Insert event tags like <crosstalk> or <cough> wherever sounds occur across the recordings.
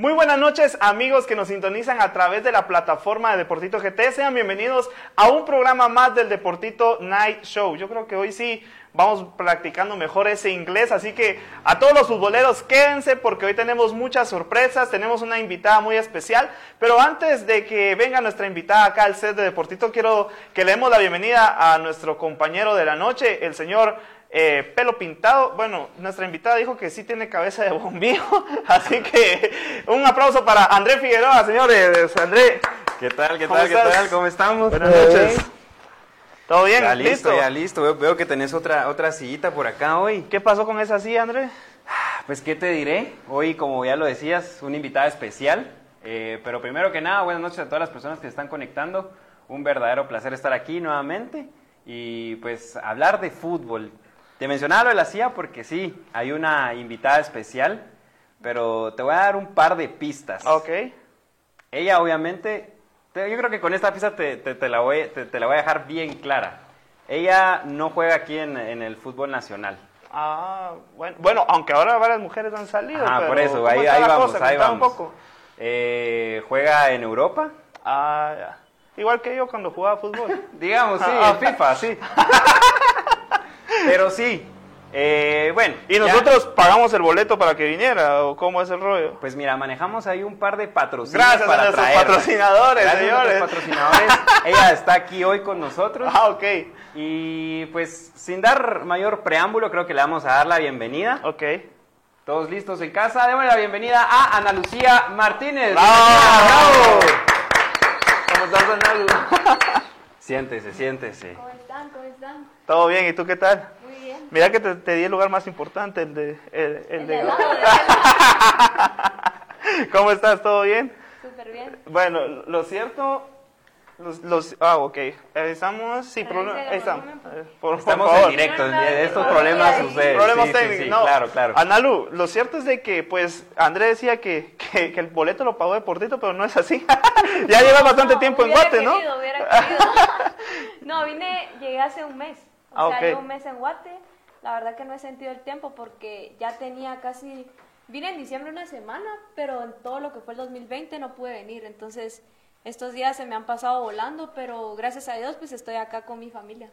Muy buenas noches amigos que nos sintonizan a través de la plataforma de Deportito GT. Sean bienvenidos a un programa más del Deportito Night Show. Yo creo que hoy sí vamos practicando mejor ese inglés, así que a todos los futboleros quédense porque hoy tenemos muchas sorpresas, tenemos una invitada muy especial, pero antes de que venga nuestra invitada acá al set de Deportito, quiero que le demos la bienvenida a nuestro compañero de la noche, el señor eh, pelo pintado. Bueno, nuestra invitada dijo que sí tiene cabeza de bombillo, <laughs> así que un aplauso para André Figueroa, señores. André, ¿Qué tal? ¿Qué ¿Cómo tal? ¿Qué tal? ¿Cómo estamos? buenas noches. ¿Todo bien? Ya listo, ya listo. Veo, veo que tenés otra, otra sillita por acá hoy. ¿Qué pasó con esa silla, André? Pues, ¿qué te diré? Hoy, como ya lo decías, una invitada especial. Eh, pero primero que nada, buenas noches a todas las personas que se están conectando. Un verdadero placer estar aquí nuevamente y pues hablar de fútbol. Te mencionaba lo de la silla porque sí, hay una invitada especial, pero te voy a dar un par de pistas. Ok. Ella obviamente, te- yo creo que con esta pista te, te- te la voy, te- te la voy a dejar bien clara. Ella no juega aquí en, en el fútbol nacional. Ah, bueno, bueno, aunque ahora varias mujeres han salido. Ah, pero por eso, ¿cómo ahí, está ahí la vamos, cosa? ahí Contame vamos. un poco. Eh, juega en Europa, Ah, ya. Igual que yo cuando jugaba fútbol. <laughs> digamos, sí, Ah, en FIFA, sí. <laughs> Pero sí, eh, bueno. ¿Y ya- nosotros pagamos el boleto para que viniera o cómo es el rollo? Pues mira, manejamos ahí un par de patrocinios Gracias a nuestros traerla. patrocinadores, Gracias a señores. nuestros patrocinadores. <laughs> Ella está aquí hoy con nosotros. Ah, ok. Y pues sin dar mayor preámbulo, creo que le vamos a dar la bienvenida. Ok. Todos listos en casa. Démosle la bienvenida a Ana Lucía Martínez. ¡Bravo! Bienvenida, ¿Cómo estás, bravo. <laughs> Siéntese, siéntese. ¿Cómo están? ¿Cómo están? ¿Todo bien? ¿Y tú qué tal? Muy bien. Mira que te, te di el lugar más importante, el de... El, el de... <laughs> ¿Cómo estás? ¿Todo bien? Súper bien. Bueno, lo cierto... Los, los, ah, ok. Estamos... Sí, estamos. por Eh, por, Estamos favor. en directo. Estos problemas suceden. Problemas Sí, sí, técnicos. sí, no, claro, claro. Analu, lo cierto es de que, pues, André decía que, que, que el boleto lo pagó Deportito, pero no es así. <laughs> ya lleva bastante No, tiempo en Guate, ¿no? querido, hubiera querido. <laughs> no, vine, llegué hace un mes. O Ah, sea, llevo un mes en Guate. La verdad que no he sentido el tiempo porque ya tenía casi... Vine en diciembre una semana, pero en todo lo que fue el 2020 no pude venir. Entonces, estos días se me han pasado volando, pero gracias a Dios, pues estoy acá con mi familia.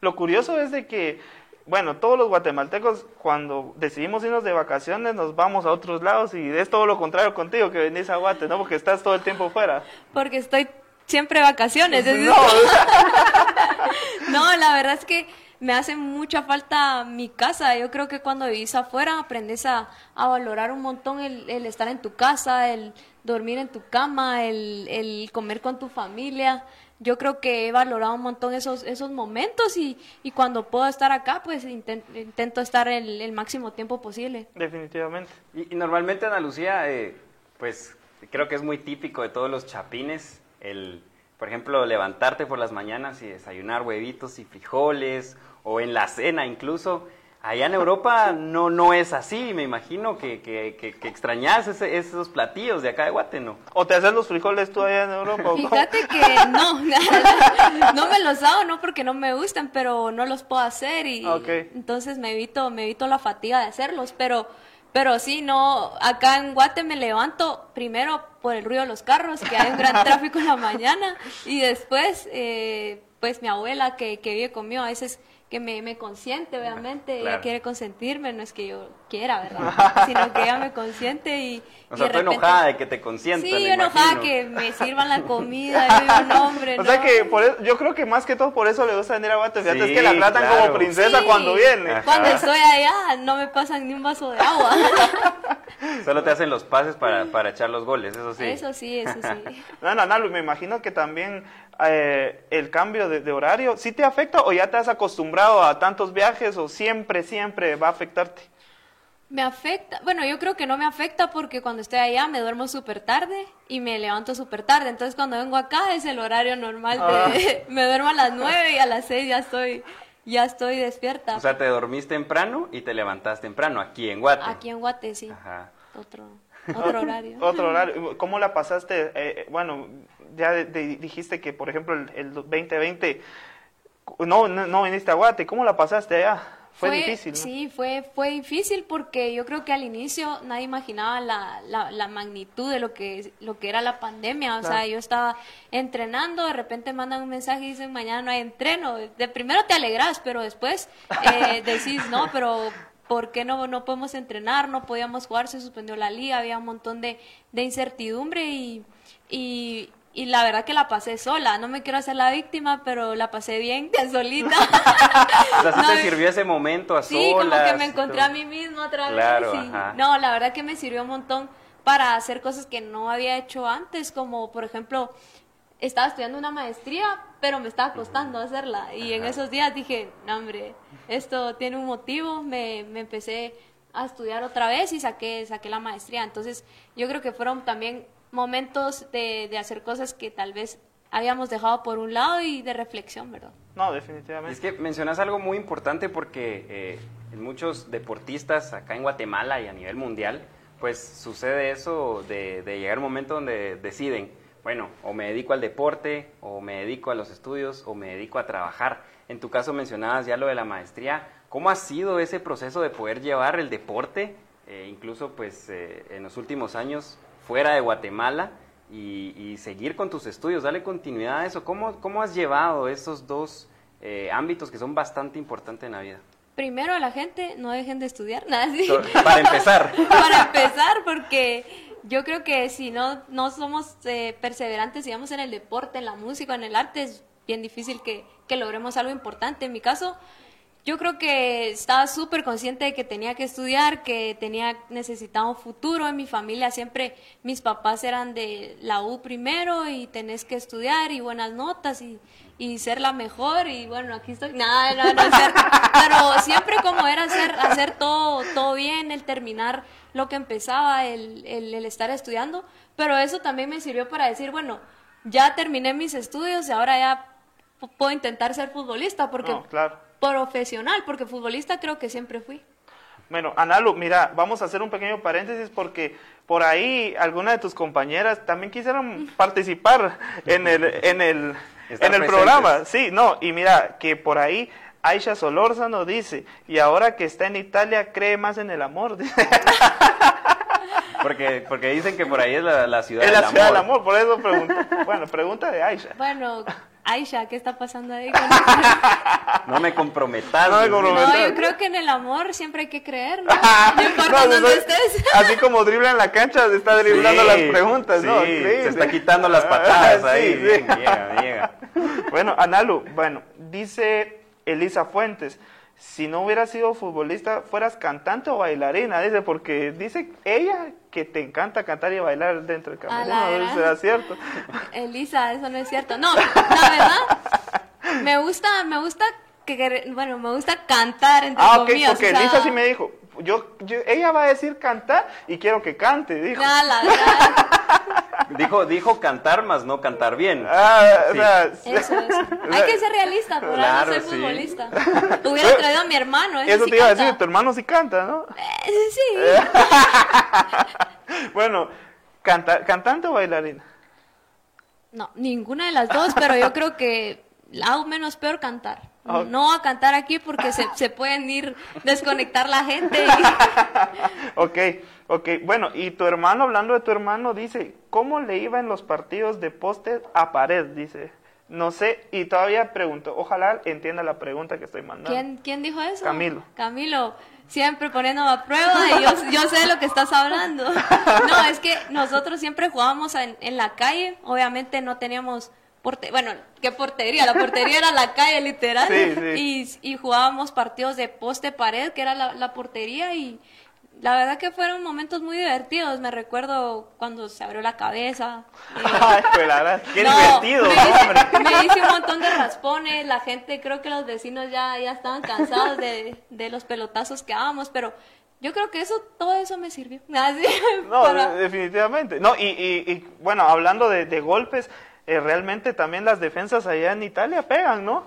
Lo curioso es de que, bueno, todos los guatemaltecos cuando decidimos irnos de vacaciones nos vamos a otros lados y es todo lo contrario contigo que venís a Guate, ¿no? Porque estás todo el tiempo fuera. Porque estoy siempre vacaciones. es- No, <laughs> No, la verdad es que me hace mucha falta mi casa. Yo creo que cuando vivís afuera aprendes a, a valorar un montón el, el estar en tu casa, el dormir en tu cama, el, el comer con tu familia. Yo creo que he valorado un montón esos, esos momentos y, y cuando puedo estar acá, pues inten- intento estar el, el máximo tiempo posible. definitivamente. Y, y normalmente, Ana Lucía, eh, pues creo que es muy típico de todos los chapines el, por ejemplo, levantarte por las mañanas y desayunar huevitos y frijoles, o en la cena incluso. Allá en Europa no, no es así, me imagino que, que, que, que extrañas ese- esos platillos de acá de Guate, ¿no? ¿O te haces los frijoles tú allá en Europa? o? Fíjate que <laughs> no, no me los hago, no porque no me gustan, pero no los puedo hacer y Ok. entonces me evito, me evito la fatiga de hacerlos, pero, pero sí, no, acá en Guate me levanto primero por el ruido de los carros, que hay un gran <laughs> tráfico en la mañana, y después, eh, pues mi abuela que, que vive conmigo a veces que me, me consiente, obviamente, ella quiere consentirme, no es que yo quiera, ¿verdad? <laughs> Sino que ella me consiente y... O y sea, de repente- enojada de que te consientan, Sí, yo enojada que me <laughs> sirvan la comida, yo digo, no, hombre, O sea no. que por eso- yo creo que más que todo por eso le gusta venir a Guate. Fíjate, es que la Sí, tratan claro. como princesa Sí. cuando viene. Ajá. Cuando estoy allá no me pasan ni un vaso de agua. <laughs> Solo te hacen los pases para, para echar los goles, eso sí. Eso sí, eso sí. No, no, no, me imagino que también eh, el cambio de, de horario, ¿sí te afecta o ya te has acostumbrado a tantos viajes o siempre, siempre va a afectarte? Me afecta, bueno, yo creo que no me afecta porque cuando estoy allá me duermo súper tarde y me levanto súper tarde. Entonces cuando vengo acá es el horario normal de, <laughs> me duermo a las 9 y a las 6 ya estoy, ya estoy despierta. O sea, te dormís temprano y te levantás temprano, aquí en Guate. Aquí en Guate, sí. Ajá. Otro, <laughs> otro horario. Otro horario. <laughs> ¿Cómo la pasaste? Eh, bueno, ya de- de- dijiste que, por ejemplo, el, el 2020, no, no, no viniste a Guate. ¿Cómo la pasaste allá? Fue, difícil, ¿no? Sí, fue, fue difícil porque yo creo que al inicio nadie imaginaba la, la, la magnitud de lo que, lo que era la pandemia. O sea, yo estaba entrenando, de repente mandan un mensaje y dicen mañana no hay entreno. De primero te alegras, pero después eh, <laughs> decís, no, pero ¿por qué no, no podemos entrenar? No podíamos jugar, se suspendió la liga, había un montón de, de incertidumbre y, y, y la verdad que la pasé sola. No me quiero hacer la víctima, pero la pasé bien, <laughs> solita. O sea, sí No, te sirvió ese momento a Sí, como que solas me encontré a mí misma otra vez. Claro, y- ajá. No, la verdad que me sirvió un montón para hacer cosas que no había hecho antes, como por ejemplo, estaba estudiando una maestría, pero me estaba costando hacerla. Y en esos días dije, no, hombre, esto tiene un motivo. Me, me empecé a estudiar otra vez y saqué, saqué la maestría. Entonces, yo creo que fueron también momentos de, de hacer cosas que tal vez habíamos dejado por un lado y de reflexión, ¿verdad? No, Es definitivamente. que mencionas algo muy importante porque eh, en muchos deportistas acá en Guatemala y a nivel mundial, pues sucede eso de, de llegar un momento donde deciden, bueno, o me dedico al deporte, o me dedico a los estudios, o me dedico a trabajar. En tu caso mencionabas ya lo de la maestría. ¿Cómo ha sido ese proceso de poder llevar el deporte, eh, incluso pues eh, en los últimos años, fuera de Guatemala? y, y seguir con tus estudios, darle continuidad a eso. ¿Cómo, cómo has llevado esos dos eh, ámbitos que son bastante importantes en la vida? Primero a la gente, no dejen de estudiar, <laughs> nada Para empezar. <laughs> Para empezar, porque yo creo que si no, no somos eh, perseverantes, digamos, en el deporte, en la música, en el arte, es bien difícil que, que logremos algo importante. En mi caso, yo creo que estaba súper consciente de que tenía que estudiar, que tenía necesitaba un futuro. En mi familia siempre mis papás eran de la U primero y tenés que estudiar y buenas notas y, y ser la mejor. Y bueno, aquí estoy. <laughs> Nada, no, no cierto. Pero siempre como era hacer, hacer todo, todo bien, el terminar lo que empezaba, el, el, el estar estudiando. Pero eso también me sirvió para decir, bueno, ya terminé mis estudios y ahora ya puedo intentar ser futbolista porque No, claro. Profesional, porque futbolista creo que siempre fui. Bueno, Analu, mira, vamos a hacer un pequeño paréntesis porque por ahí algunas de tus compañeras también quisieron <laughs> participar en el, en el, Estar en el presentes. programa. Sí, no, y mira, que por ahí Aisha Solórzano dice, y ahora que está en Italia cree más en el amor. <laughs> Porque, porque dicen que por ahí es la, la ciudad es del la ciudad del amor. amor, por eso pregunta. Bueno, pregunta de Aisha. Bueno, Aisha, ¿qué está pasando ahí? con- <laughs> No me comprometas. No me comprometas. No, yo creo que en el amor siempre hay que creer, ¿no? <laughs> No importa No, dónde estés. <laughs> Así como dribla en la cancha, se está driblando Sí, las preguntas, ¿no? Increíble. se está quitando las patadas Ah, ahí. sí. Bien, llega, llega. Bueno, Analu, bueno, dice Elisa Fuentes, si no hubieras sido futbolista, fueras cantante o bailarina, dice, porque dice ella que te encanta cantar y bailar dentro del A camerino, gran. ¿será cierto? <laughs> Elisa, eso no es cierto. No, la verdad, <laughs> me gusta, me gusta que, bueno, me gusta cantar, entre Ah, ok, comillas. porque o sea, Elisa sí me dijo, yo, yo- ella va a decir cantar y quiero que cante, dijo. No, <laughs> Dijo, dijo cantar, más no cantar bien. Ah, o Sí. sea, eso es. <laughs> Hay que ser realista, por Claro, algo soy sí. futbolista. <laughs> Hubiera traído a mi hermano, eso sí te iba a decir, tu hermano sí canta, ¿no? Eh, sí. Bueno, canta, cantante o bailarina. No, ninguna de las dos, pero yo creo que hago menos peor cantar. No a cantar aquí porque se, se pueden ir desconectar la gente. y- <laughs> Ok, ok. Bueno, y tu hermano, hablando de tu hermano, dice, ¿cómo le iba en los partidos de poste a pared? Dice, no sé, y todavía pregunto, ojalá entienda la pregunta que estoy mandando. ¿Quién, ¿Quién dijo eso? Camilo. Camilo, siempre poniéndome a prueba y yo, yo sé de lo que estás hablando. <laughs> No, es que nosotros siempre jugábamos en, en la calle, obviamente no teníamos porte bueno, ¿qué portería? La portería era la calle literal Sí, Y, y jugábamos partidos de poste-pared, que era la, la portería y la verdad que fueron momentos muy divertidos. Me recuerdo cuando se abrió la cabeza. eh, <laughs> Ay, pues, la verdad. Qué no, divertido, me hice, me hice un montón de raspones, la gente, creo que los vecinos ya, ya estaban cansados de, de los pelotazos que dábamos, pero Yo creo que eso, todo eso me sirvió. <laughs> Así, No, para- definitivamente. No, y, y- y, bueno, hablando de, de golpes, eh, realmente también las defensas allá en Italia pegan, ¿no?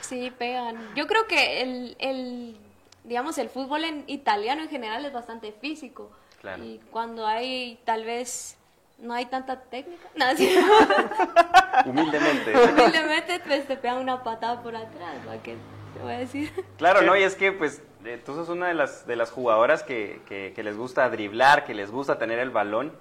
Sí, pegan. Yo creo que el, el, digamos, el fútbol en italiano en general es bastante físico. Claro. Y cuando hay, tal vez, no hay tanta técnica, no, sí. <laughs> Humildemente. humildemente, pues te pegan una patada por atrás, ¿va? ¿Qué te voy a decir? Claro, no, y es que pues eh, tú sos una de las, de las jugadoras que, que- que les gusta driblar, que les gusta tener el balón.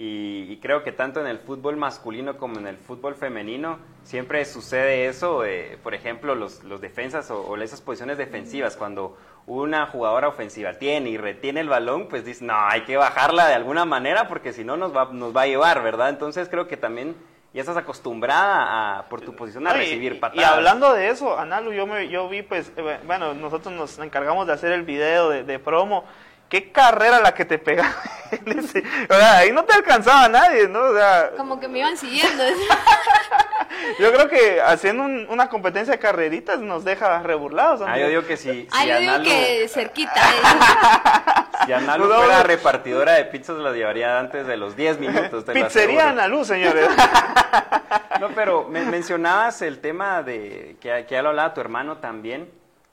Y, y creo que tanto en el fútbol masculino como en el fútbol femenino siempre sucede eso. eh, por ejemplo, los, los defensas o, o esas posiciones defensivas, cuando una jugadora ofensiva tiene y retiene el balón, pues dice, no, hay que bajarla de alguna manera porque si no nos va, nos va a llevar, ¿verdad? Entonces creo que también ya estás acostumbrada a, por tu posición a recibir patadas. Y hablando de eso, Analu, yo, me, yo vi, pues, eh, bueno, nosotros nos encargamos de hacer el video de, de promo. Qué carrera la que te pegaba. <laughs> ese- o sea, ahí no te alcanzaba nadie, ¿no? O sea, Como que me iban siguiendo. <laughs> yo creo que haciendo un- una competencia de carreritas nos deja reburlados. Ah, yo digo que si, si Ah, yo digo Analu- que cerquita. ¿eh? <laughs> Si Analu No, fuera no. repartidora de pizzas, las llevaría antes de los 10 minutos. te Pizzería. Analu, señores. No, pero me- mencionabas el tema de que, que ya lo hablaba tu hermano también,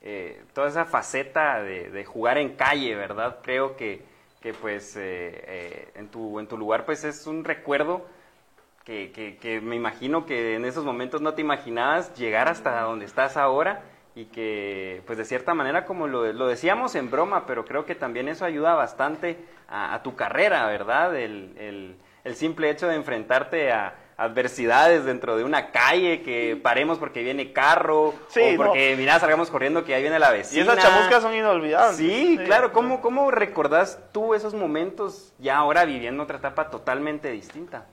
eh, toda esa faceta de, jugar en calle, ¿verdad? Creo que, que pues eh, eh, en, tu, en tu lugar pues es un recuerdo que, que- me imagino que en esos momentos no te imaginabas llegar hasta donde estás ahora y que pues de cierta manera como lo, lo decíamos en broma, pero creo que también eso ayuda bastante a, tu carrera, ¿verdad? El- el simple hecho de enfrentarte a adversidades dentro de una calle, que paremos porque viene carro, Sí, o no. porque mira, salgamos corriendo que ahí viene la y vecina. esas chamuscas son inolvidables. Sí, claro. ¿Cómo, ¿Cómo recordás tú esos momentos ya ahora viviendo otra etapa totalmente distinta?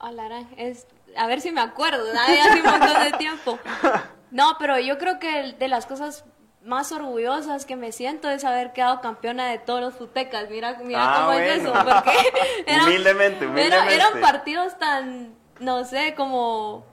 A la gran- es, a ver si me acuerdo, ¿no? Hace un montón de tiempo. <laughs> No, pero yo creo que el- de las cosas más orgullosas que me siento es haber quedado campeona de todos los futecas. Mira, mira Ah, cómo es eso, porque <laughs> Humildemente, era- humildemente. eran partidos tan, no sé, como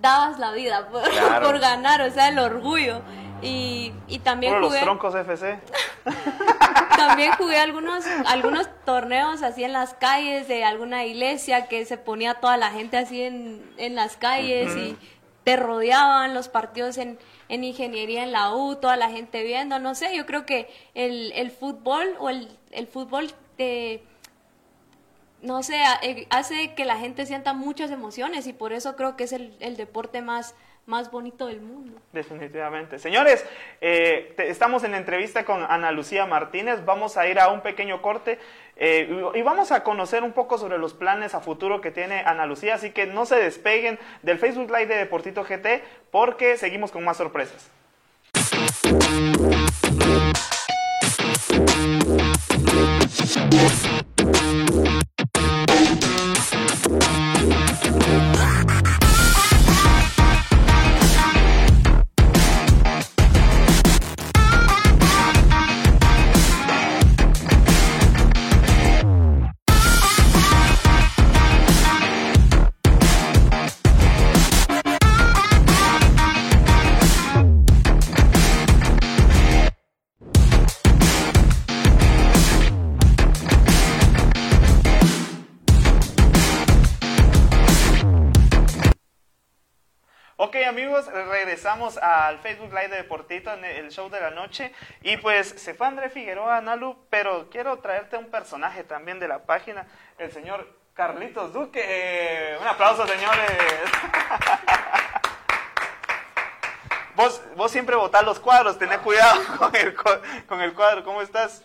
dabas la vida por, <laughs> Claro. por ganar, o sea, el orgullo. Y, y también Puro los jugué, troncos FC. <laughs> también jugué algunos, algunos torneos así en las calles de alguna iglesia que se ponía toda la gente así en, en las calles y te rodeaban los partidos en, en ingeniería en la U, toda la gente viendo, no sé, yo creo que el, el fútbol o el, el fútbol te, no sé, eh, hace que la gente sienta muchas emociones y por eso creo que es el, el deporte más, más bonito del mundo. Definitivamente. Señores, eh, estamos en entrevista con Ana Lucía Martínez. Vamos a ir a un pequeño corte eh, y vamos a conocer un poco sobre los planes a futuro que tiene Ana Lucía. Así que no se despeguen del Facebook Live de Deportito GT porque seguimos con más sorpresas. Regresamos al Facebook Live de Deportito en el show de la noche y pues se fue André Figueroa, Nalu, pero quiero traerte un personaje también de la página, el señor Carlitos Duque. Un aplauso señores. <laughs> vos, vos siempre votás los cuadros, tenés cuidado con el, con el cuadro, ¿cómo estás?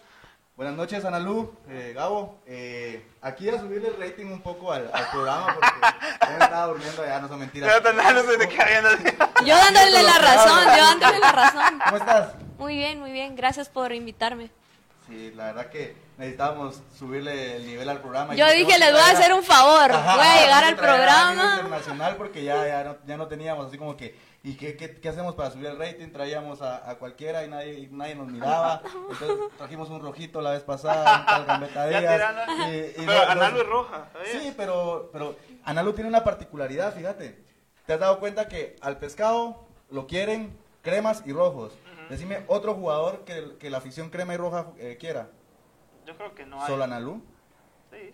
Buenas noches, Analú, eh, Gabo. Eh, aquí a subirle el rating un poco al, al programa porque ya me estaba durmiendo, ya no son mentiras. Se te queda. <laughs> Yo dándole la razón, yo dándole la razón. ¿Cómo estás? Muy bien, muy bien, gracias por invitarme. Sí, la verdad que necesitábamos subirle el nivel al programa. Yo dije, les voy a hacer un favor, Ajá, voy a llegar al programa. internacional porque ya, ya, no, ya no teníamos así como que, ¿y qué, qué, qué hacemos para subir el rating? Traíamos a, a cualquiera y nadie, y nadie nos miraba. <laughs> Entonces trajimos un rojito la vez pasada, <laughs> un tal Gambetta Díaz, y- y Pero no- Analu es roja. ¿sabías? Sí, pero, pero Analu tiene una particularidad, fíjate. ¿Te has dado cuenta que al pescado lo quieren cremas y rojos. Decime otro jugador que, que la afición crema y roja eh, quiera. Yo creo que no hay. ¿Solo Analú? Sí.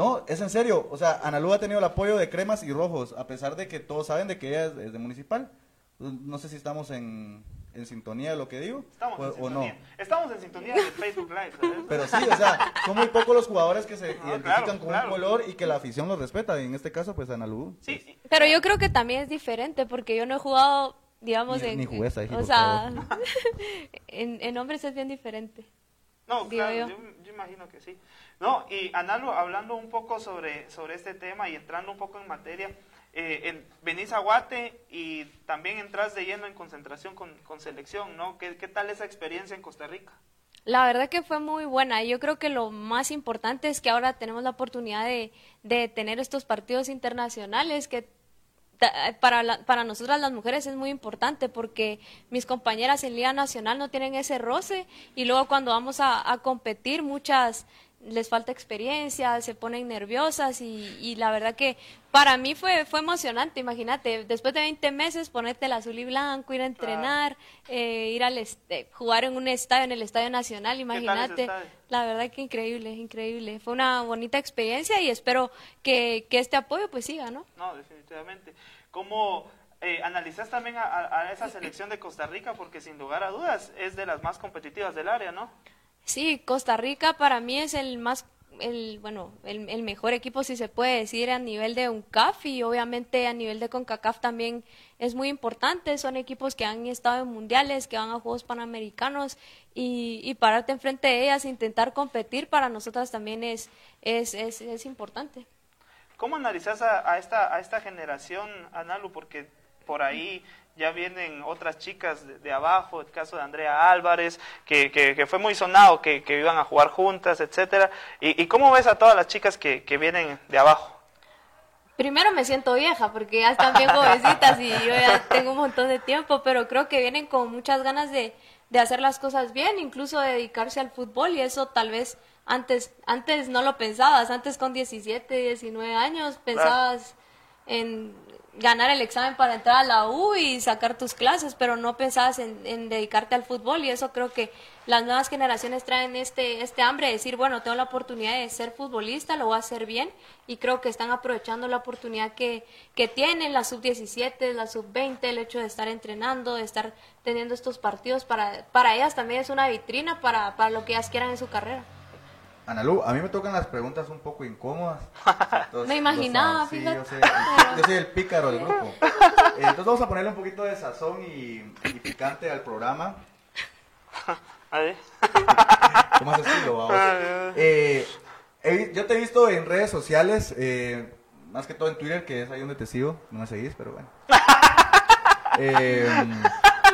No, es en serio. O sea, Analú ha tenido el apoyo de cremas y rojos, a pesar de que todos saben de que ella es, es de municipal. No sé si estamos en, en sintonía de lo que digo Estamos o, en o sintonía. no. Estamos en sintonía de Facebook Live, ¿sabes? Pero sí, o sea, son muy pocos los jugadores que se No, identifican claro, con claro. un color y que la afición los respeta. Y en este caso, pues Analú. Sí, sí. Pero yo creo que también es diferente porque yo no he jugado, digamos, Ni- en... ni jugué esa, O sea, <laughs> en, en hombres es bien diferente. No, Digo claro, yo. yo. yo imagino que sí. No, y Analu, hablando un poco sobre, sobre este tema y entrando un poco en materia, eh, en, venís a Guate y también entras de lleno en concentración con, con selección, ¿no? ¿Qué, ¿Qué tal esa experiencia en Costa Rica? La verdad que fue muy buena. Yo creo que lo más importante es que ahora tenemos la oportunidad de, de tener estos partidos internacionales que para, la- para nosotras las mujeres es muy importante porque mis compañeras en Liga Nacional no tienen ese roce y luego cuando vamos a, a competir muchas les falta experiencia, se ponen nerviosas y, y la verdad que para mí fue, fue emocionante, imagínate, después de 20 meses ponerte el azul y blanco, ir a entrenar, eh, ir al este, jugar en un estadio, en el Estadio Nacional, imagínate. La verdad que increíble, increíble. Fue una bonita experiencia y espero que, que este apoyo pues siga, ¿no? No, definitivamente. ¿Cómo eh, analizas también a esa selección de Costa Rica? Porque sin lugar a dudas es de las más competitivas del área, ¿no? Sí, Costa Rica para mí es el más, el, bueno, el, el mejor equipo si se puede decir a nivel de UNCAF y obviamente a nivel de CONCACAF también es muy importante. Son equipos que han estado en mundiales, que van a Juegos Panamericanos y, y pararte enfrente de ellas, intentar competir para nosotras también es, es, es, es importante. ¿Cómo analizas a, a esta, a esta generación, Analu? Porque por ahí ya vienen otras chicas de, de abajo, el caso de Andrea Álvarez, que, que, que fue muy sonado, que, que iban a jugar juntas, etcétera. ¿Y, y cómo ves a todas las chicas que, que vienen de abajo? Primero me siento vieja porque ya están bien jovencitas y yo ya tengo un montón de tiempo, pero creo que vienen con muchas ganas de, de hacer las cosas bien, incluso de dedicarse al fútbol y eso tal vez antes, antes no lo pensabas, antes con 17, 19 años pensabas en ganar el examen para entrar a la U y sacar tus clases, pero no pensabas en, dedicarte al fútbol. Y eso creo que las nuevas generaciones traen este, este hambre de decir, bueno, tengo la oportunidad de ser futbolista, lo voy a hacer bien y creo que están aprovechando la oportunidad que, que tienen la sub-17, la sub-20, el hecho de estar entrenando, de estar teniendo estos partidos, para, para ellas también es una vitrina para, para lo que ellas quieran en su carrera. Analú, a mí me tocan las preguntas un poco incómodas. Entonces, Me imaginaba. Sí, fíjate. yo, soy el pícaro del grupo. Eh, Entonces vamos a ponerle un poquito de sazón y, y picante al programa. A ver. ¿Cómo haces estilo, vamos? Eh, vi- yo te he visto en redes sociales, eh, más que todo en Twitter, que es ahí donde te sigo. No me seguís, pero bueno. <laughs> Eh,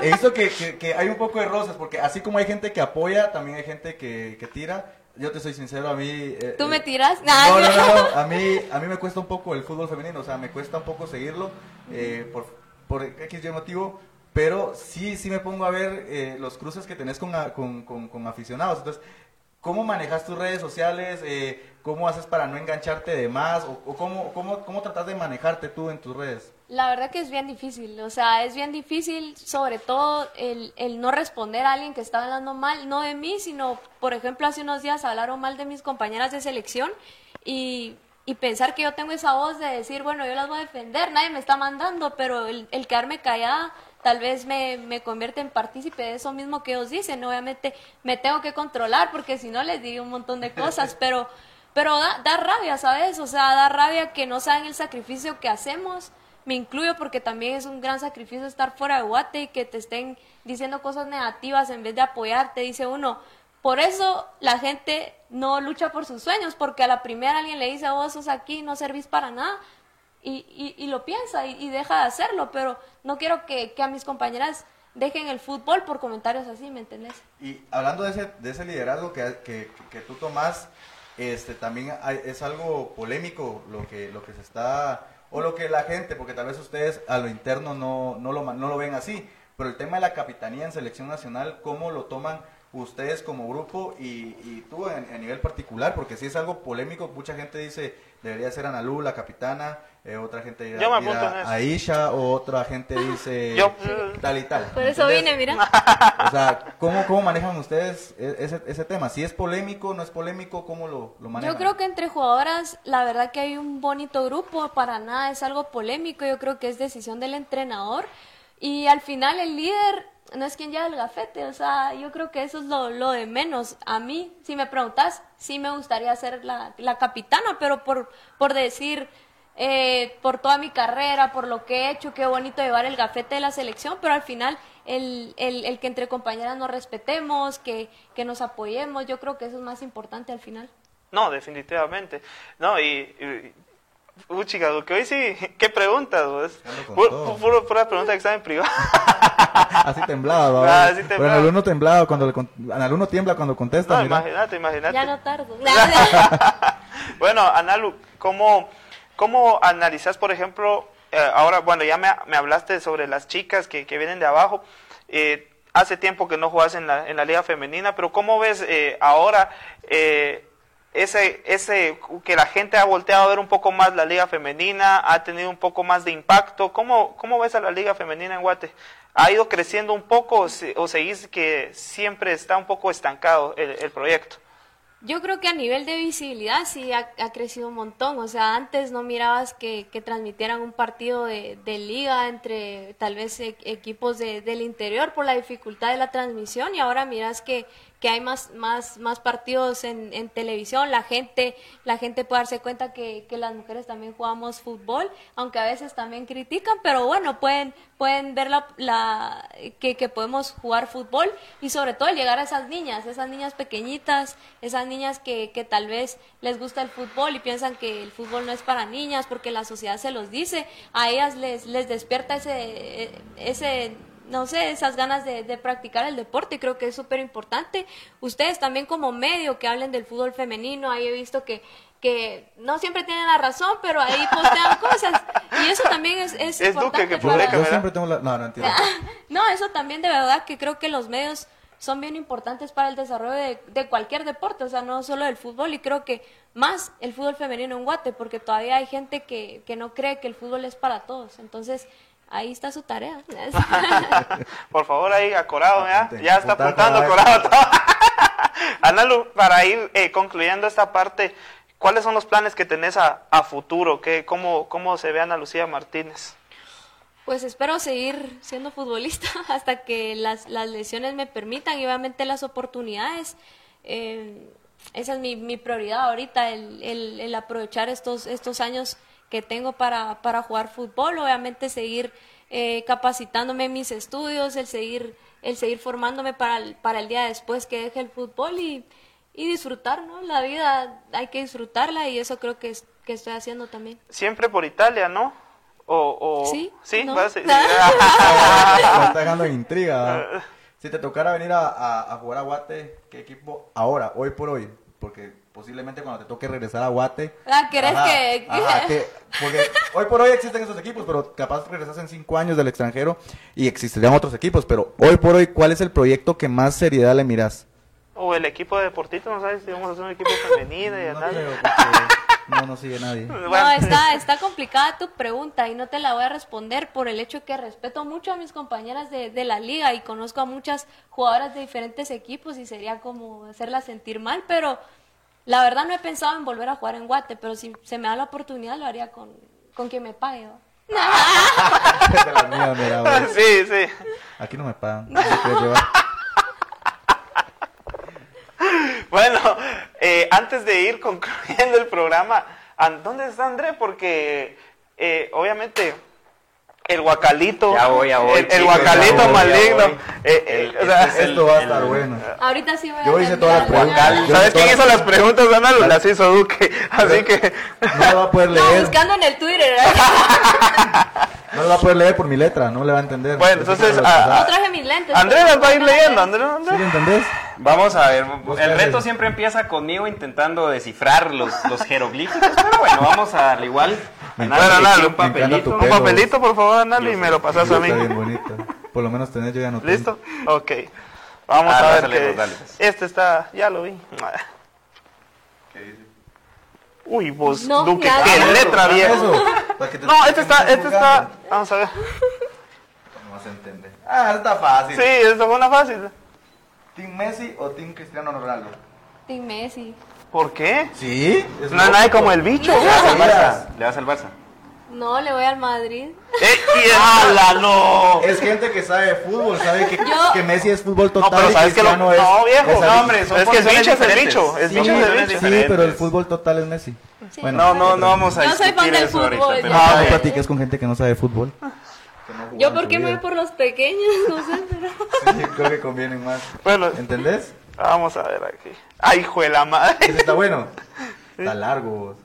he visto que, que- que hay un poco de rosas, porque así como hay gente que apoya, también hay gente que, que tira. Yo te soy sincero, a mí... eh, ¿Tú me eh, tiras? No, no, no, no, <laughs> A mí, a mí me cuesta un poco el fútbol femenino, o sea, me cuesta un poco seguirlo eh, por, por X y motivo, pero sí, sí me pongo a ver eh, los cruces que tenés con, con- con aficionados. Entonces, ¿cómo manejas tus redes sociales? Eh, ¿Cómo haces para no engancharte de más? ¿O, o cómo, cómo, cómo tratas de manejarte tú en tus redes? La verdad que es bien difícil, o sea, es bien difícil sobre todo el, el no responder a alguien que está hablando mal, no de mí, sino, por ejemplo, hace unos días hablaron mal de mis compañeras de selección y, y pensar que yo tengo esa voz de decir, bueno, yo las voy a defender, nadie me está mandando, pero el, el quedarme callada tal vez me, me convierte en partícipe de eso mismo que ellos dicen, obviamente me tengo que controlar porque si no les diría un montón de cosas, <laughs> pero, pero da, da rabia, ¿sabes? O sea, da rabia que no saben el sacrificio que hacemos me incluyo porque también es un gran sacrificio estar fuera de Guate y que te estén diciendo cosas negativas en vez de apoyarte, dice uno. Por eso la gente no lucha por sus sueños, porque a la primera alguien le dice, vos sos aquí, no servís para nada, y, y, lo piensa y, deja de hacerlo, pero no quiero que, que a mis compañeras dejen el fútbol por comentarios así, ¿me entendés? Y hablando de ese, de ese liderazgo que, que, que tú tomas, este, también es algo polémico lo que, lo que se está, o lo que la gente, porque tal vez ustedes a lo interno no, no, lo, no lo ven así, pero el tema de la capitanía en selección nacional, ¿cómo lo toman ustedes como grupo y, y tú en, a nivel particular, porque si es algo polémico, mucha gente dice debería ser Analu la capitana, eh, otra gente dirá, Yo me dirá. Aisha, o otra gente dice <laughs> Yo- tal y tal. Por eso vine, mira. <laughs> O sea, ¿cómo, cómo manejan ustedes e- ese, ese tema? Si es polémico, no es polémico, ¿cómo lo, lo manejan? Yo creo que entre jugadoras, la verdad que hay un bonito grupo, para nada es algo polémico, yo creo que es decisión del entrenador. Y al final el líder no es quien lleva el gafete, o sea, yo creo que eso es lo, lo de menos. A mí, si me preguntas, sí me gustaría ser la, la capitana, pero por, por decir, eh, por toda mi carrera, por lo que he hecho, qué bonito llevar el gafete de la selección, pero al final el, el, el que entre compañeras nos respetemos, que, que nos apoyemos, yo creo que eso es más importante al final. No, definitivamente. No, y... y Uy, chica, que hoy sí, <laughs> ¿qué preguntas? Pues? Con Puro, pura pregunta que estaba en privado. <laughs> Así temblaba, ¿va? Ah, así Pero temblaba. en alumno temblaba cuando le con- alumno tiembla cuando contesta, No, imagínate, imagínate. Ya no tardo. <laughs> bueno, Analu, ¿cómo, cómo analizas, por ejemplo, eh, ahora, bueno, ya me, me hablaste sobre las chicas que, que vienen de abajo, eh, hace tiempo que no jugas en la, en la liga femenina, pero ¿cómo ves eh, ahora eh, ese, ese, que la gente ha volteado a ver un poco más la liga femenina, ha tenido un poco más de impacto? ¿Cómo, cómo ves a la liga femenina en Guate? ¿Ha ido creciendo un poco o, se- o seguís que siempre está un poco estancado el, el proyecto? Yo creo que a nivel de visibilidad sí ha, ha crecido un montón. O sea, antes no mirabas que, que transmitieran un partido de, de liga entre tal vez e- equipos de- del interior por la dificultad de la transmisión y ahora miras que, que hay más, más, más partidos en, en televisión. La gente, la gente puede darse cuenta que, que las mujeres también jugamos fútbol, aunque a veces también critican, pero bueno, pueden, pueden ver la, la- que, que podemos jugar fútbol y sobre todo llegar a esas niñas, esas niñas pequeñitas, esas niñas que, que tal vez les gusta el fútbol y piensan que el fútbol no es para niñas porque la sociedad se los dice, a ellas les, les despierta ese, ese no sé, esas ganas de, de practicar el deporte, creo que es súper importante. Ustedes también como medio que hablen del fútbol femenino, ahí he visto que, que no siempre tienen la razón, pero ahí postean <laughs> cosas. Y eso también es, es, Es importante que Yo, siempre tengo la... No, no entiendo. <laughs> no, eso también de verdad que creo que los medios son bien importantes para el desarrollo de, de cualquier deporte, o sea, no solo del fútbol, y creo que más el fútbol femenino en Guate, porque todavía hay gente que, que no cree que el fútbol es para todos. Entonces, ahí está su tarea. <laughs> Por favor, ahí acorado, ¿ya? Está apuntando para acorado todo. Analu, para ir eh, concluyendo esta parte, ¿cuáles son los planes que tenés a, a futuro? ¿Qué, cómo, ¿Cómo se ve Ana Lucía Martínez? Pues espero seguir siendo futbolista <laughs> hasta que las, las lesiones me permitan y obviamente las oportunidades. Eh, esa es mi, mi prioridad ahorita, el, el- el aprovechar estos, estos años que tengo para, para jugar fútbol, obviamente seguir eh, capacitándome en mis estudios, el seguir, el seguir formándome para el, para el día después que deje el fútbol y, y disfrutar, ¿no? La vida hay que disfrutarla y eso creo que, es- que estoy haciendo también. Siempre por Italia, ¿no? O, o- Sí, ¿Sí? ¿no? ¿Vas? Sí. <laughs> Me está dejando en intriga. ¿va? <laughs> Si te tocara venir a, a- a jugar a Guate, ¿qué equipo ahora, hoy por hoy? Porque posiblemente cuando te toque regresar a Guate... Ah, ¿querés Ajá, que- ajá, <laughs> que- Porque hoy por hoy existen esos equipos, pero capaz regresas en cinco años del extranjero y existirían otros equipos. Pero hoy por hoy, ¿cuál es el proyecto que más seriedad le miras? O el equipo de Deportito, ¿no sabes si vamos a hacer un equipo <laughs> femenino y No tal? creo, porque no nos sigue nadie. <laughs> No, está, está complicada tu pregunta y no te la voy a responder por el hecho que respeto mucho a mis compañeras de, de la liga y conozco a muchas jugadoras de diferentes equipos y sería como hacerlas sentir mal, pero la verdad no he pensado en volver a jugar en Guate, pero si se me da la oportunidad lo haría con, con quien me pague. <laughs> <laughs> Sí, sí. Aquí no me pagan. No. Bueno, eh, antes de ir <laughs> concluyendo el programa, ¿an- ¿dónde está André? Porque eh, obviamente el guacalito, Ya voy, ya voy, el, el guacalito ya voy, maligno, voy. eh, eh, El- o sea, este es el- Esto va a estar el- bueno. Ahorita sí voy a Yo hice todas las la- preguntas. ¿sabes quién hizo las preguntas, Analu? Las hizo Duque, <laughs> así que No va a poder No, leer. buscando en el Twitter. <laughs> No lo va a poder leer por mi letra. No le va a entender. Bueno, entonces, pasaba. traje mis lentes. André pero- las va a ir leyendo, André, ¿Sí André. lo entendés? Vamos a ver, ¿Vos el reto haces? siempre empieza conmigo intentando descifrar los, los jeroglíficos, pero bueno, vamos a al igual. Me un papelito. Un papelito, por favor, Analu, y me lo pasas a mí. Está bien bonito. Por lo menos tenés yo ya no. ¿Listo? Ok. Vamos Ah, a ver pues. Este está, ya lo vi. Uy, vos, No, Duque, qué letra viejo. No, este está, este está, vamos a ver. No vas a entender. Ah, está fácil. Sí, esto fue una fácil. ¿Team Messi o Team Cristiano Ronaldo? Team Messi. ¿Por qué? Sí. es No hay nadie como el bicho. ¿Le vas al. Barça? ¿Le vas al Barça? No, le voy al Madrid. Eh, y ¡Hala, no! Es gente que sabe de fútbol, sabe que, Yo- que Messi es fútbol No, total pero y sabes que lo. Cristiano es... No, viejo. es No, hombre, son es que posiciones bicho es el bicho. El Sí, bicho es el bicho. sí, pero el fútbol total es Messi. Sí. Bueno, No, no, no vamos a Yo soy fan del eso ahorita. fútbol, pero-. No, Ah, no platiques con gente que no sabe de fútbol. Yo, ¿por qué me voy por los pequeños? <laughs> No sé, pero. Sí, creo que convienen más. Bueno, ¿Entendés? vamos a ver aquí. ¡Ay, hijo de la madre! Ese está bueno. <laughs> Está largo. vos.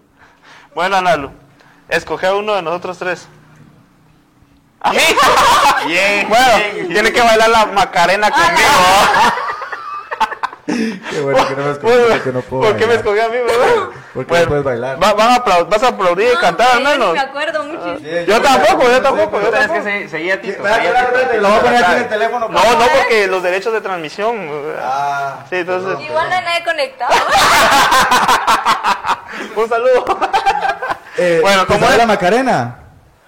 Bueno, Analu, escoge a uno de nosotros tres. ¿A mí? Bien, Bueno, bien. tiene que bailar la Macarena conmigo. Qué bueno que no me no puedo ¿Por qué me escogió a mí, verdad? Porque no puedes bailar. va- a ¿Vas a aplaudir y cantar al No, yo me acuerdo tampoco, yo tampoco, yo tenés que tampoco. se- seguir a Tito. A espérate, Tito. espérate, Lo voy a poner aquí en el teléfono. No, no, porque los derechos de transmisión. Ah, Sí, entonces- perdón, Igual no hay nadie conectado. <laughs> Un saludo. Eh, Bueno, ¿te ¿cómo es? la Macarena?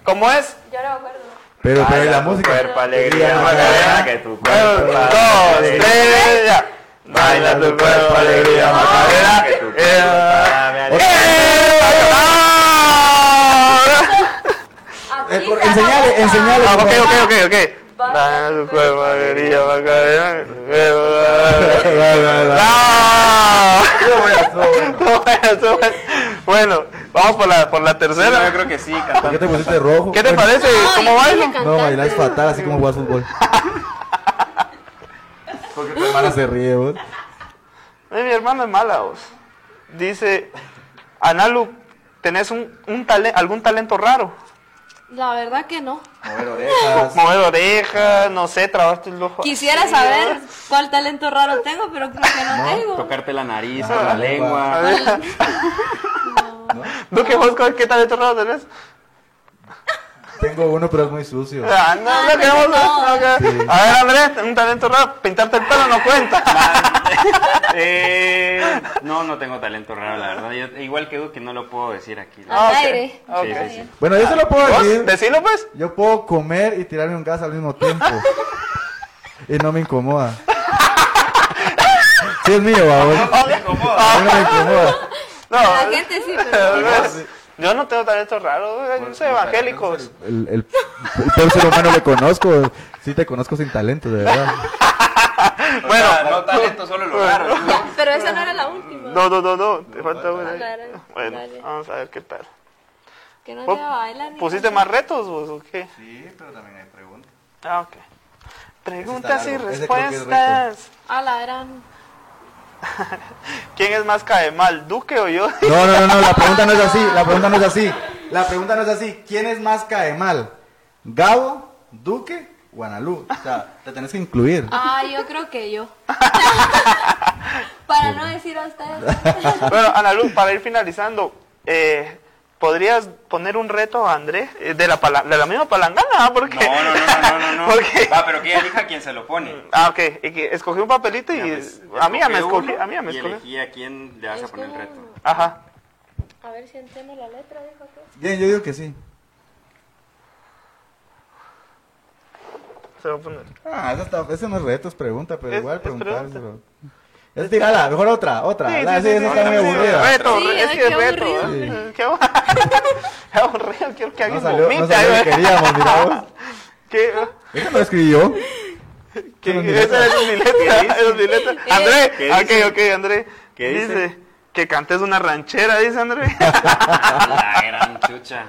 ¿cómo es? Yo no me acuerdo. Pero, pero ¿y Baila la música? cuerpo, alegría, Macarena, que tu cuerpo. dos, tres. Baila tu cuerpo, alegría, Macarena. Que tu cuerpo, Eh. Eh, enseñale, enseñale. Ah, ok, ok, ok, ok. Baila tu cuerpo, alegría, Macarena. Yo voy a hacer- No, Bueno, vamos por la, por la Sí, tercera. yo creo que sí, ¿Por qué te pusiste rojo? ¿Qué te parece? ¿Cómo dije No, es fatal, así como jugar fútbol. <laughs> Porque tu hermana se ríe, vos. Mi hermano es mala, vos. Dice, Analu, ¿tenés un, un tale- algún talento raro? La verdad que no. Mover orejas. <laughs> Mover orejas, no sé, trabaste el ojo. Quisiera así, saber cuál talento raro tengo, pero creo que no, tengo. Tocarte la nariz, Ah, con la lengua. ver. <laughs> <laughs> ¿Tú qué, vos, qué talento raro tenés? Tengo uno, pero es muy sucio. Ah, no, Ah, no queremos no. no, que- Sí. A ver, Andrés, un talento raro, pintarte el pelo no cuenta. Eh, no, no tengo talento raro, la verdad. Yo- igual que que no lo puedo decir aquí. Ah, ok. aire. Ok. Sí, sí, sí. Bueno, yo se lo puedo ¿Vos? decir. Decilo pues. Yo puedo comer y tirarme un gas al mismo tiempo. y no me incomoda. Sí es mío. A mí no me incomoda. No, La gente sí, pero... pues, yo no tengo talento raro, yo soy evangélico. El, el, el peor ser humano le conozco. Sí te conozco sin talento, de verdad. <laughs> Bueno, no, no talento, solo lo raro. Pero esa no era la última. No, no, no, no, te falta una. ahí. Bueno, dale. vamos a ver qué tal. Que no ¿Vos se baila ni ¿Pusiste más retos vos, o qué? Sí, pero también hay preguntas. Ah, ok. Preguntas y respuestas. A la gran... ¿Quién es más cae mal, Duque o yo? No, no, no, no, la pregunta no es así. La <laughs> pregunta no es así. La pregunta no es así. ¿Quién es más cae mal? ¿Gabo, Duque o Analú? O sea, te tenés que incluir. Ah, yo creo que yo. <laughs> Para no decir a ustedes. Bueno, Analu, para ir finalizando, eh, ¿podrías poner un reto a Andrés eh, de la, pala- de la misma palangana? ah? Porque, No, no, no, no, no, no. <laughs> porque- Va, pero que ella elija quién se lo pone. Ah, ok. Y que escogí un papelito y pues, a mí ya me escogí. A mí ya me y escogí. elegí a quién le vas a poner el reto. Ajá. A ver si entiendo la letra, dijo que. Bien, yo digo que sí. Se va a poner. Ah, eso, está, eso no es reto, es pregunta, pero Es- igual preguntárselo. Es tirala, mejor otra, otra. Sí, La- sí, sí, sí, esa sí, está muy sí, aburrida. Reto, Sí, es que es qué reto. aburrido. <laughs> Qué abu- <laughs> qué aburrido, quiero que No alguien salió, no salió lo ¿eh? que queríamos, mira vos. <laughs> ¿Qué? ¿Qué? Eso no es mi Esa es mi letra. esa es mi letra. André, ¿Qué ok, dice? ok, André. ¿Qué dice? Que cantes una ranchera, dice André. <laughs> La gran chucha.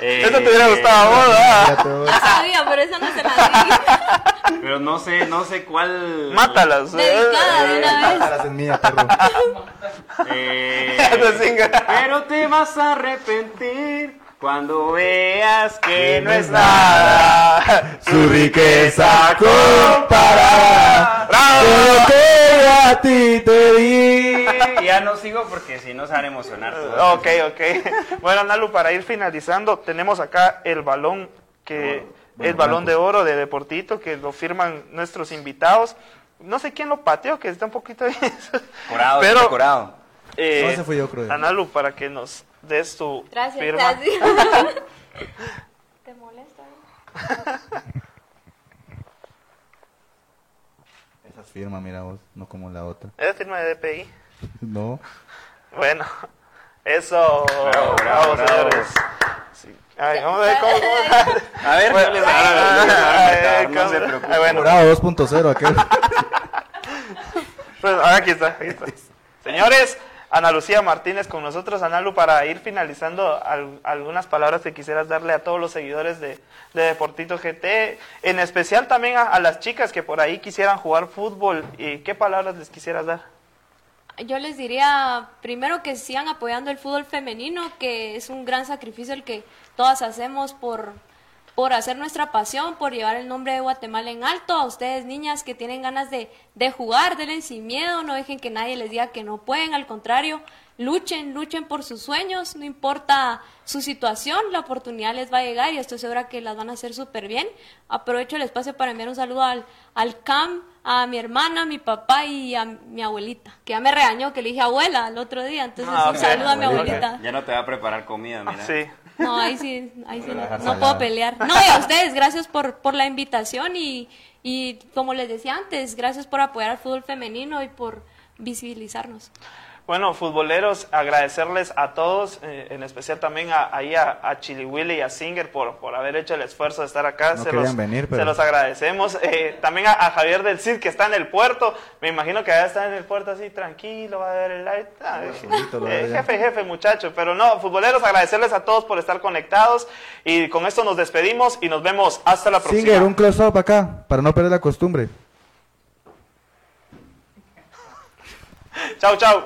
Eh, Eso te hubiera gustado a vos. Ya sabía, pero eso no se la di. Pero no sé, no sé cuál. Mátalas. Dedicada de una vez. Mátalas en mía, perro. Eh, <laughs> pero te vas a arrepentir cuando veas que no es nada. Su riqueza comparada lo que a ti te di. Ya no sigo porque si no se van a emocionar. todos. Ok, ok. Bueno, Nalu, para ir finalizando, tenemos acá el balón que Bueno, el balón de oro de Deportito que lo firman nuestros invitados. no sé quién lo pateó, que está un poquito bien. Curado, Pero- curado. Eh, No, ese fui yo, creo. Analu, para que nos des tu Gracias, firma. gracias. <laughs> ¿Te molesta? Esa es firma, mira vos, no como la otra. Es firma de DPI. <laughs> No. Bueno, eso. Bravo, bravo, bravo. señores. Sí. Ay, vamos a ver cómo. cómo- A ver, Bueno, no les no se preocupen. bueno, Bravo 2.0, aquel. <laughs> pues, aquí está, aquí está. Señores, Ana Lucía Martínez con nosotros. Analu, para ir finalizando, al- algunas palabras que quisieras darle a todos los seguidores de, de Deportito GT, en especial también a, a las chicas que por ahí quisieran jugar fútbol. ¿Y qué palabras les quisieras dar? Yo les diría primero que sigan apoyando el fútbol femenino, que es un gran sacrificio el que todas hacemos por, por hacer nuestra pasión, por llevar el nombre de Guatemala en alto. A ustedes, niñas que tienen ganas de, de jugar, denle sin miedo, no dejen que nadie les diga que no pueden, al contrario, luchen, luchen por sus sueños, no importa su situación, la oportunidad les va a llegar y estoy segura que las van a hacer súper bien. Aprovecho el espacio para enviar un saludo al, al CAM, a mi hermana, a mi papá y a mi abuelita, que ya me regañó que le dije abuela el otro día, entonces Ah, un saludo a mi Abuelita. abuelita. Ya no te va a preparar comida, mira. Sí. No, ahí sí, ahí sí no, puedo pelear. No, y a ustedes, gracias por, por la invitación y, y como les decía antes, gracias por apoyar al fútbol femenino y por visibilizarnos. Bueno, futboleros, agradecerles a todos, eh, en especial también a, ahí a, a Chili Willy y a Singer por, por haber hecho el esfuerzo de estar acá. No se, querían los, venir, pero- se los agradecemos. Eh, también a, a Javier del Cid, que está en el puerto. Me imagino que allá está en el puerto así tranquilo, va a ver el light. Ah, eh, ya. jefe, jefe, muchacho. Pero no, futboleros, agradecerles a todos por estar conectados. Y con esto nos despedimos y nos vemos hasta la próxima. Singer, un close-up acá, para no perder la costumbre. <laughs> Chao, chao.